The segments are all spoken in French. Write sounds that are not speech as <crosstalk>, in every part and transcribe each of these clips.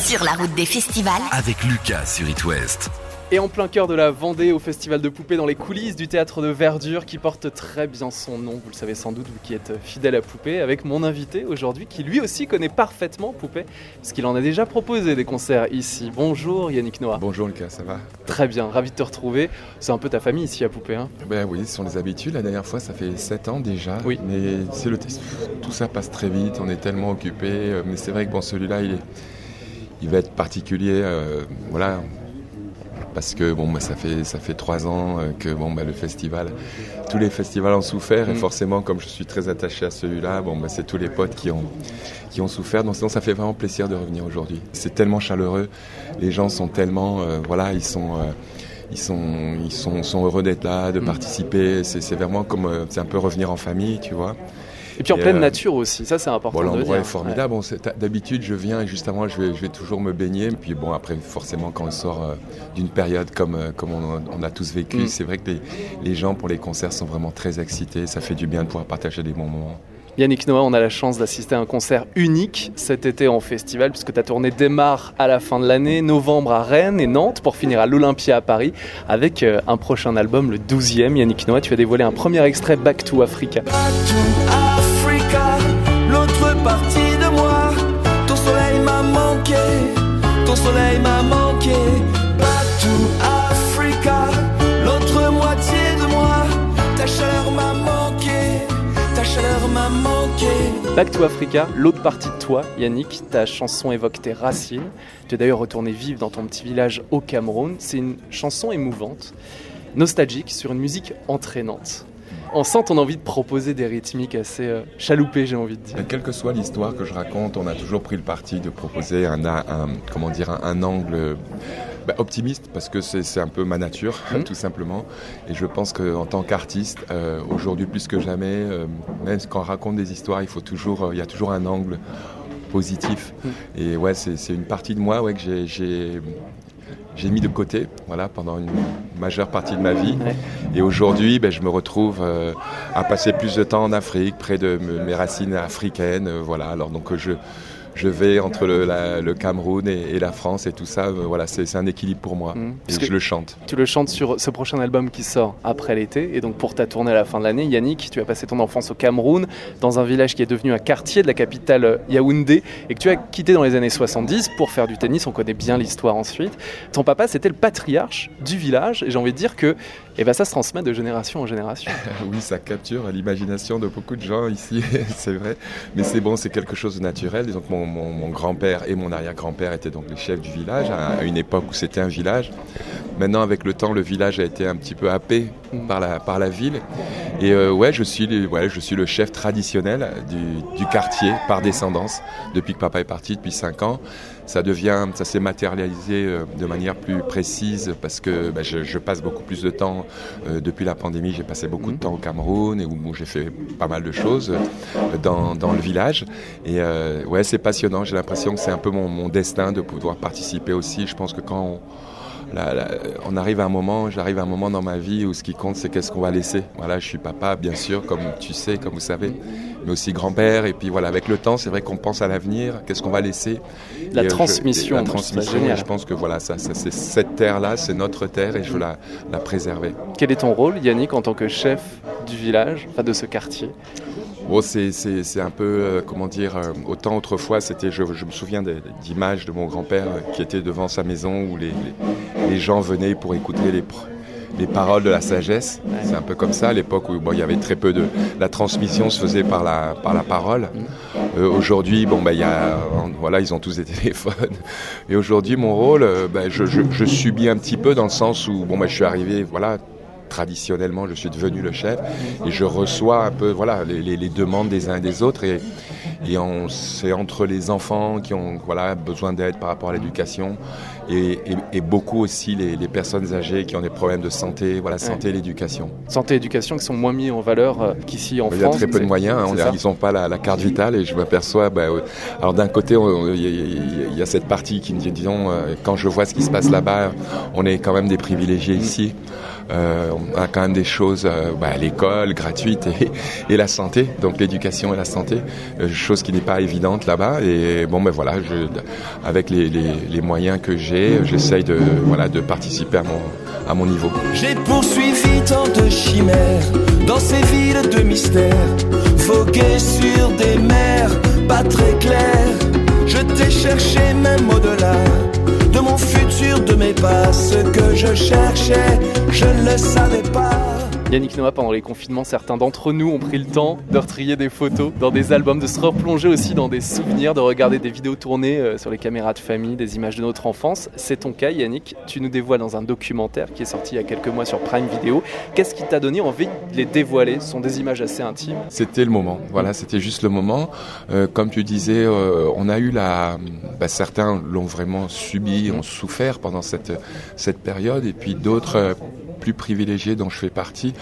Sur la route des festivals. Avec Lucas sur It West. Et en plein cœur de la Vendée, au Festival de Poupées, dans les coulisses du théâtre de Verdure, qui porte très bien son nom, vous le savez sans doute, vous qui êtes fidèle à Poupée, avec mon invité aujourd'hui, qui lui aussi connaît parfaitement Poupée, parce qu'il en a déjà proposé des concerts ici. Bonjour Yannick Noah. Bonjour Lucas, ça va Très bien, ravi de te retrouver. C'est un peu ta famille ici à Poupée. Hein Ben oui, ce sont les habitudes. La dernière fois, ça fait 7 ans déjà. Oui. Mais c'est le tout ça passe très vite, on est tellement occupé. Mais c'est vrai que bon, celui-là, il, est... il va être particulier. euh, voilà, parce que bon, bah, ça fait ça fait trois ans euh, que bon, bah, le festival, tous les festivals ont souffert et Mm. forcément, comme je suis très attaché à celui-là, bon, bah, c'est tous les potes qui ont qui ont souffert. Donc sinon, ça fait vraiment plaisir de revenir aujourd'hui. C'est tellement chaleureux, les gens sont tellement, euh, voilà, ils sont euh, ils sont, ils sont, sont heureux d'être là, de Mm. participer. C'est vraiment comme, c'est un peu revenir en famille, tu vois. Et puis en Et, pleine euh, nature aussi, ça c'est important Bon, l'endroit est formidable. Bon, D'habitude, je viens et juste avant, je vais, je vais toujours me baigner. Puis bon, après, forcément, quand on sort euh, d'une période comme, euh, comme on, on a tous vécu, Mm. c'est vrai que les, les gens pour les concerts sont vraiment très excités. Ça fait du bien de pouvoir partager des bons moments. Yannick Noah, on a la chance d'assister à un concert unique cet été en festival, puisque ta tournée démarre à la fin de l'année, novembre à Rennes et Nantes, pour finir à l'Olympia à Paris, avec un prochain album, le 12e. Yannick Noah, tu as dévoilé un premier extrait, Back to Africa. Africa, soleil m'a. Back to Africa, l'autre partie de toi, Yannick, ta chanson évoque tes racines. Tu es d'ailleurs retourné vivre dans ton petit village au Cameroun. C'est une chanson émouvante, nostalgique, sur une musique entraînante. On sent ton envie de proposer des rythmiques assez euh, chaloupées, j'ai envie de dire. Mais quelle que soit l'histoire que je raconte, on a toujours pris le parti de proposer un, un- comment dire, un, un angle bah, optimiste parce que c'est un peu ma nature, Mhm. tout simplement. Et je pense qu'en tant qu'artiste, euh, aujourd'hui plus que jamais, euh, même quand on raconte des histoires, il faut toujours, euh, il y a toujours un angle positif. Mhm. Et ouais, c'est c'est une partie de moi ouais, que j'ai- j'ai mis de côté, voilà, pendant une majeure partie de ma vie. Et aujourd'hui, ben, je me retrouve euh, à passer plus de temps en Afrique, près de me- mes racines africaines. euh, voilà. Alors donc je je vais entre le, la- le Cameroun et, et la France et tout ça. euh, voilà, c'est un équilibre pour moi. Et que- je le chante. Tu le chantes sur ce prochain album qui sort après l'été. Et donc pour ta tournée à la fin de l'année, Yannick, tu as passé ton enfance au Cameroun, dans un village qui est devenu un quartier de la capitale euh, Yaoundé, et que tu as quitté dans les années 70 pour faire du tennis. On connaît bien l'histoire ensuite. Ton papa, c'était le patriarche du village. Et j'ai envie de dire que eh ben, ça se transmet de génération en génération. <laughs> Oui, ça capture l'imagination de beaucoup de gens ici, <laughs> c'est vrai. Mais c'est bon, c'est quelque chose de naturel. Donc mon, mon- grand-père et mon arrière-grand-père étaient donc les chefs du village à, à une époque où c'était un village. Maintenant, avec le temps, le village a été un petit peu happé. Par la, par la ville. Et euh, ouais, je suis, ouais, je suis le chef traditionnel du, du quartier par descendance depuis que papa est parti depuis 5 ans. Ça devient, ça s'est matérialisé euh, de manière plus précise parce que bah, je, je passe beaucoup plus de temps euh, depuis la pandémie. J'ai passé beaucoup de Mhm. temps au Cameroun et où, j'ai fait pas mal de choses euh, dans, dans le village. Et ouais, c'est passionnant. J'ai l'impression que c'est un peu mon, mon destin de pouvoir participer aussi. Je pense que quand on, la- on arrive à un moment, j'arrive à un moment dans ma vie où ce qui compte, c'est qu'est-ce qu'on va laisser. Voilà, je suis papa, bien sûr, comme tu sais, comme vous savez, mais aussi grand-père. Et puis voilà, avec le temps, c'est vrai qu'on pense à l'avenir, qu'est-ce qu'on va laisser. La Et, euh, je- transmission, la transmission. Et je pense que voilà, ça, ça, c'est cette terre-là, c'est notre terre, et je veux la, la préserver. Quel est ton rôle, Yannick, en tant que chef du village, enfin de ce quartier? Bon, c'est, un peu, euh, comment dire, euh, autant autrefois, c'était, je, je me souviens d'images de mon grand-père euh, qui était devant sa maison où les, les, les gens venaient pour écouter les, paroles de la sagesse. Ouais. C'est un peu comme ça, à l'époque où bon, il y avait très peu de... La transmission se faisait par la, par la parole. Euh, aujourd'hui, bon, bah, il y a, voilà, ils ont tous des <laughs> téléphones. Et aujourd'hui, mon rôle, bah, je, je, je subis un petit peu dans le sens où bon, bah, je suis arrivé, voilà, traditionnellement, je suis devenu le chef et je reçois un peu voilà, les, les- les demandes des uns et des autres. Et, et on- c'est entre les enfants qui ont voilà, besoin d'aide par rapport à l'éducation et, et- et beaucoup aussi les, les personnes âgées qui ont des problèmes de santé, voilà, santé et l'éducation. Santé et éducation qui sont moins mis en valeur euh, qu'ici en Il y a France. très peu de moyens, hein, on a- ils n'ont pas la, la carte vitale et je m'aperçois, bah, euh, alors d'un côté, il y, a- y cette partie qui me dit, disons, euh, quand je vois ce qui se passe là-bas, on est quand même des privilégiés ici. Euh, on a quand même des choses, euh, bah, l'école gratuite <laughs> et, la santé, donc l'éducation et la santé, euh, chose qui n'est pas évidente là-bas. Et bon, ben voilà, avec les, moyens que j'ai, j'essaye de participer à mon à mon niveau. J'ai poursuivi tant de chimères dans ces villes de mystère, fogué sur des mers pas très claires. Je t'ai cherché même au-delà de mon futur, de mes pas, ce que je cherchais, je ne le savais pas. Yannick Noah, pendant les confinements, certains d'entre nous ont pris le temps de retrier des photos dans des albums, de se replonger aussi dans des souvenirs, de regarder des vidéos tournées euh, sur les caméras de famille, des images de notre enfance. C'est ton cas, Yannick. Tu nous dévoiles dans un documentaire qui est sorti il y a quelques mois sur Prime Video. Qu'est-ce qui t'a donné envie de les dévoiler? Ce sont des images assez intimes. C'était le moment. Voilà, c'était juste le moment. Euh, comme tu disais, euh, on a eu la. Bah, certains l'ont vraiment subi, ont souffert pendant cette cette période, et puis d'autres plus privilégiés dont je fais partie,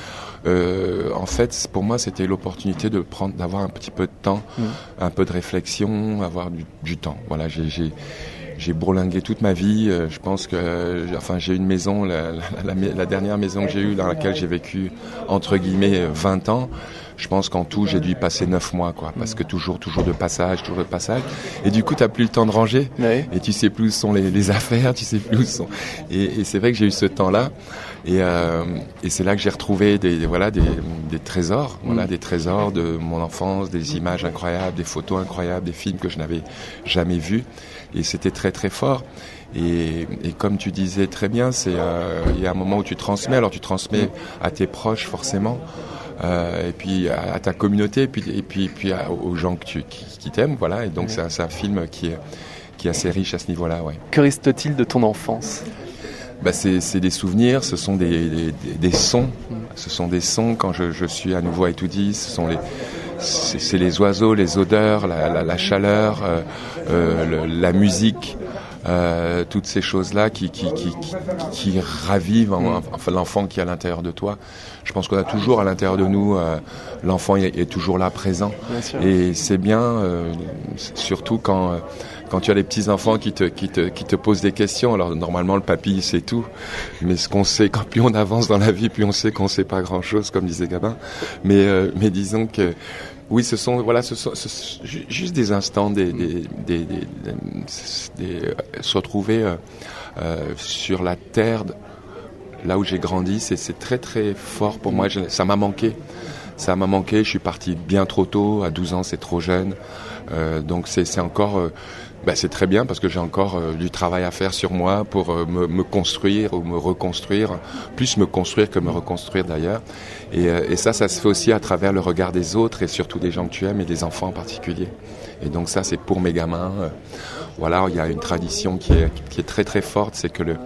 euh, en fait, pour moi, c'était l'opportunité de prendre, d'avoir un petit peu de temps, mmh. un peu de réflexion, avoir du, du temps. Voilà, j'ai, j'ai, bourlingué toute ma vie. Euh, je pense que, enfin, j'ai une maison, la, la, la, la dernière maison que j'ai eue, dans laquelle j'ai vécu entre guillemets 20 ans. Je pense qu'en tout, j'ai dû y passer neuf mois, quoi, parce que toujours, toujours de passage, toujours de passage. Et du coup, t'as plus le temps de ranger, Oui. et tu sais plus où sont les, les <laughs> affaires, tu sais plus où sont. Et, et c'est vrai que j'ai eu ce temps-là, et, euh, et c'est là que j'ai retrouvé des, des- voilà des, des trésors, voilà des trésors de mon enfance, des images incroyables, des photos incroyables, des films que je n'avais jamais vus, et c'était très très fort. Et, et comme tu disais très bien, c'est euh, il y a un moment où tu transmets. Alors tu transmets à tes proches forcément, euh, et puis à, à ta communauté, et puis et puis puis à- aux gens que tu, qui, qui t'aiment, voilà. Et donc c'est un, c'est un film qui est qui est assez riche à ce niveau-là, ouais. Que reste-t-il de ton enfance? Bah c'est c'est des souvenirs, ce sont des, des, des- sons, ce sont des sons quand je, je suis à nouveau à Etoudi, ce sont les c'est c'est les oiseaux, les odeurs, la, la, la chaleur, euh, euh, le- la musique, euh, toutes ces choses-là qui, qui, qui, qui, ravivent en- enfin, l'enfant qui est à l'intérieur de toi. Je pense qu'on a toujours à l'intérieur de nous, euh, l'enfant est, est toujours là, présent. Et c'est bien, euh, surtout quand, euh, quand tu as des petits enfants qui te, qui, te, qui te posent des questions. Alors normalement le papy il sait tout, mais ce qu'on sait, quand plus on avance dans la vie, plus on sait qu'on sait pas grand chose, comme disait Gabin. Mais, euh, mais disons que oui, ce sont voilà, ce sont, ce sont ju- juste des instants, des, des, des, des- des- des- euh, se retrouver euh, euh, sur la terre, là où j'ai grandi, c'est c'est très très fort pour moi. Je- ça m'a manqué. Ça m'a manqué, je suis parti bien trop tôt, à 12 ans c'est trop jeune. Euh, donc c'est encore, bah, c'est très bien parce que j'ai encore euh, du travail à faire sur moi pour me, me construire ou me reconstruire, plus me construire que me reconstruire d'ailleurs. Et, euh, et ça, ça se fait aussi à travers le regard des autres et surtout des gens que tu aimes et des enfants en particulier. Et donc ça, c'est pour mes gamins. Voilà, il y a une tradition qui est, qui est très très forte, c'est que le,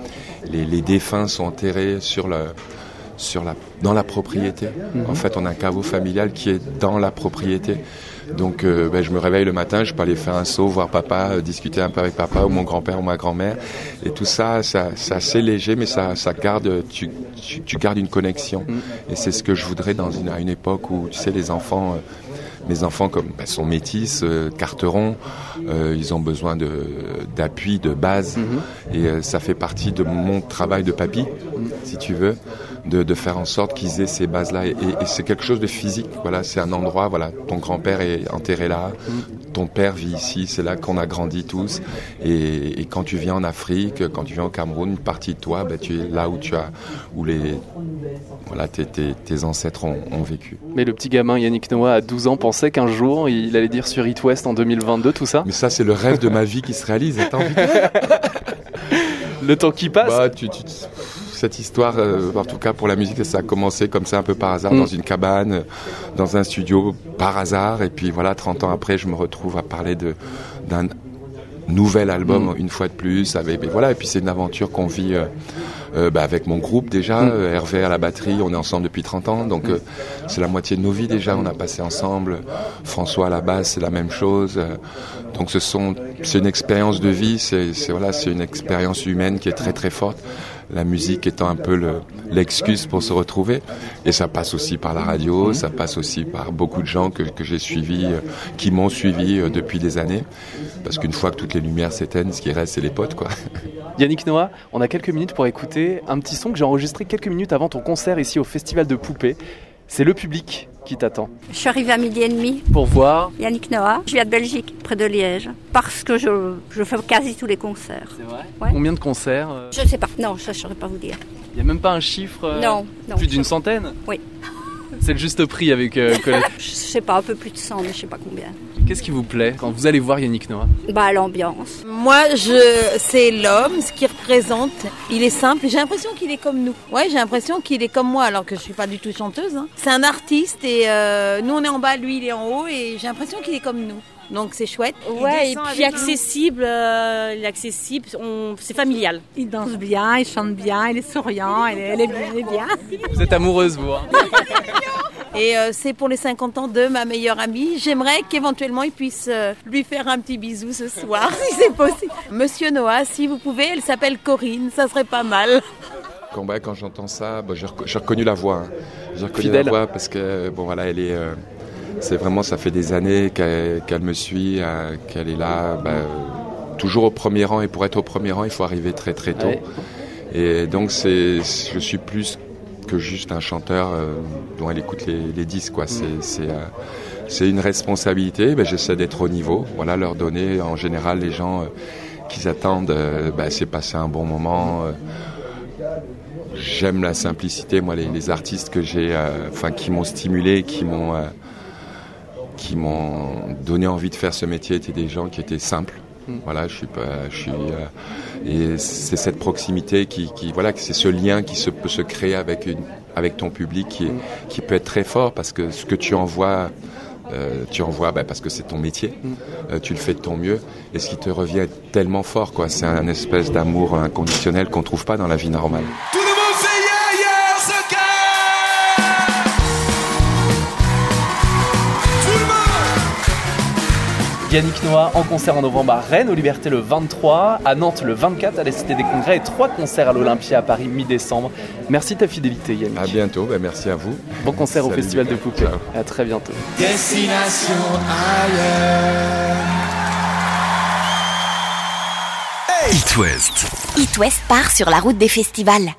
les, les défunts sont enterrés sur le sur la, dans la propriété. En fait, on a un caveau familial qui est dans la propriété. Donc, euh, ben, je me réveille le matin, je peux aller faire un saut, voir papa, euh, discuter un peu avec papa ou mon grand-père ou ma grand-mère. Et tout ça, ça c'est assez léger, mais ça, ça garde, tu, tu, tu gardes une connexion. Et c'est ce que je voudrais dans une, à une époque où, tu sais, les enfants, euh, mes enfants comme ben, sont métis, euh, carterons, euh, ils ont besoin de d'appui, de base, et euh, ça fait partie de mon travail de papy, si tu veux, de, de faire en sorte qu'ils aient ces bases-là. Et, et c'est quelque chose de physique. Voilà, c'est un endroit. Voilà, ton grand-père est enterré là, ton père vit ici. C'est là qu'on a grandi tous. Et, et quand tu viens en Afrique, quand tu viens au Cameroun, une partie de toi, ben, tu es là où tu as, où les, voilà, tes, tes, tes ancêtres ont, ont vécu. Mais le petit gamin Yannick Noah à 12 ans pensait qu'un jour il allait dire sur It West en 2022 tout ça? Mais ça, c'est le rêve de ma vie qui se réalise. Attends. <laughs> Le temps qui passe. Bah, tu, tu- cette histoire, euh, en tout cas pour la musique, ça a commencé comme ça un peu par hasard, Mm. dans une cabane, euh, dans un studio, par hasard. Et puis voilà, 30 ans après, je me retrouve à parler d'un nouvel album, une fois de plus. Avec, voilà, et puis c'est une aventure qu'on vit euh, euh, bah, avec mon groupe déjà, euh, Hervé à la batterie, on est ensemble depuis 30 ans, donc c'est la moitié de nos vies déjà, on a passé ensemble. François à la basse, c'est la même chose. Donc ce sont, c'est une expérience de vie, c'est- voilà, c'est une expérience humaine qui est très très forte. La musique étant un peu le- l'excuse pour se retrouver. Et ça passe aussi par la radio, ça passe aussi par beaucoup de gens que, que j'ai suivis, euh, qui m'ont suivi euh, depuis des années. Parce qu'une fois que toutes les lumières s'éteignent, ce qui reste, c'est les potes, quoi. <laughs> Yannick Noah, on a quelques minutes pour écouter un petit son que j'ai enregistré quelques minutes avant ton concert ici au Festival de Poupées. C'est le public qui t'attend. Je suis arrivée à midi et demi. Pour voir. Yannick Noah. Je viens de Belgique, près de Liège. Parce que je, je fais quasi tous les concerts. C'est vrai Ouais. Combien de concerts euh, Je ne sais pas. Non, ça, je ne saurais pas vous dire. Il n'y a même pas un chiffre euh, Non, non. Plus d'une je- centaine Oui. C'est le juste prix avec euh, <laughs> Colette. Je sais pas, un peu plus de 100, mais je sais pas combien. Qu'est-ce qui vous plaît quand vous allez voir Yannick Noah? Bah, l'ambiance. Moi, je, c'est l'homme, ce qu'il Il est simple. J'ai l'impression qu'il est comme nous. Ouais, j'ai l'impression qu'il est comme moi, alors que je suis pas du tout chanteuse. hein. C'est un artiste et euh, nous on est en bas, lui il est en haut et j'ai l'impression qu'il est comme nous. Donc c'est chouette. Il Ouais, et puis accessible, euh, il est accessible, on- c'est familial. Il danse bien, il chante bien, il est souriant, elle est, elle est bien. elle est bien. Vous êtes amoureuse, vous hein <laughs> Et euh, c'est pour les 50 ans de ma meilleure amie. J'aimerais qu'éventuellement il puisse euh, lui faire un petit bisou ce soir, <laughs> si c'est possible. Monsieur Noah, si vous pouvez, elle s'appelle Corinne, ça serait pas mal. Quand, bah, quand j'entends ça, bah, j'ai reco- j'ai reconnu la voix. hein. J'ai reconnu Fidèle. la voix parce que bon voilà, elle est. euh, c'est vraiment, ça fait des années qu'elle qu'elle me suit, qu'elle est là, bah, euh, toujours au premier rang. Et pour être au premier rang, il faut arriver très très tôt. Ouais. Et donc c'est, je suis plus que juste un chanteur euh, dont elle écoute les, les disques. Quoi. C'est, c'est, euh, c'est une responsabilité. Ben, j'essaie d'être au niveau. Voilà, leur donner en général les gens euh, qu'ils attendent. euh, ben, c'est passer un bon moment. euh, J'aime la simplicité, moi, les, artistes que j'ai, enfin, qui m'ont stimulé, qui m'ont, qui m'ont donné envie de faire ce métier, étaient des gens qui étaient simples. Voilà, je suis pas, je suis, euh, et c'est cette proximité qui, qui voilà, que c'est ce lien qui se peut se créer avec une, avec ton public, qui, est- qui peut être très fort parce que ce que tu envoies. euh, tu envoies bah, parce que c'est ton métier, Euh, tu le fais de ton mieux, et ce qui te revient est tellement fort, quoi. C'est un espèce d'amour inconditionnel qu'on trouve pas dans la vie normale. Yannick Noah en concert en novembre à Rennes, aux Libertés le 23, à Nantes le 24, à la Cité des Congrès et trois concerts à l'Olympia à Paris mi-décembre. Merci de ta fidélité Yannick. À bientôt, bah, merci à vous. Bon concert au. Festival de Poupées. Ciao. À très bientôt. Destination ailleurs It West. It West part sur la route des festivals.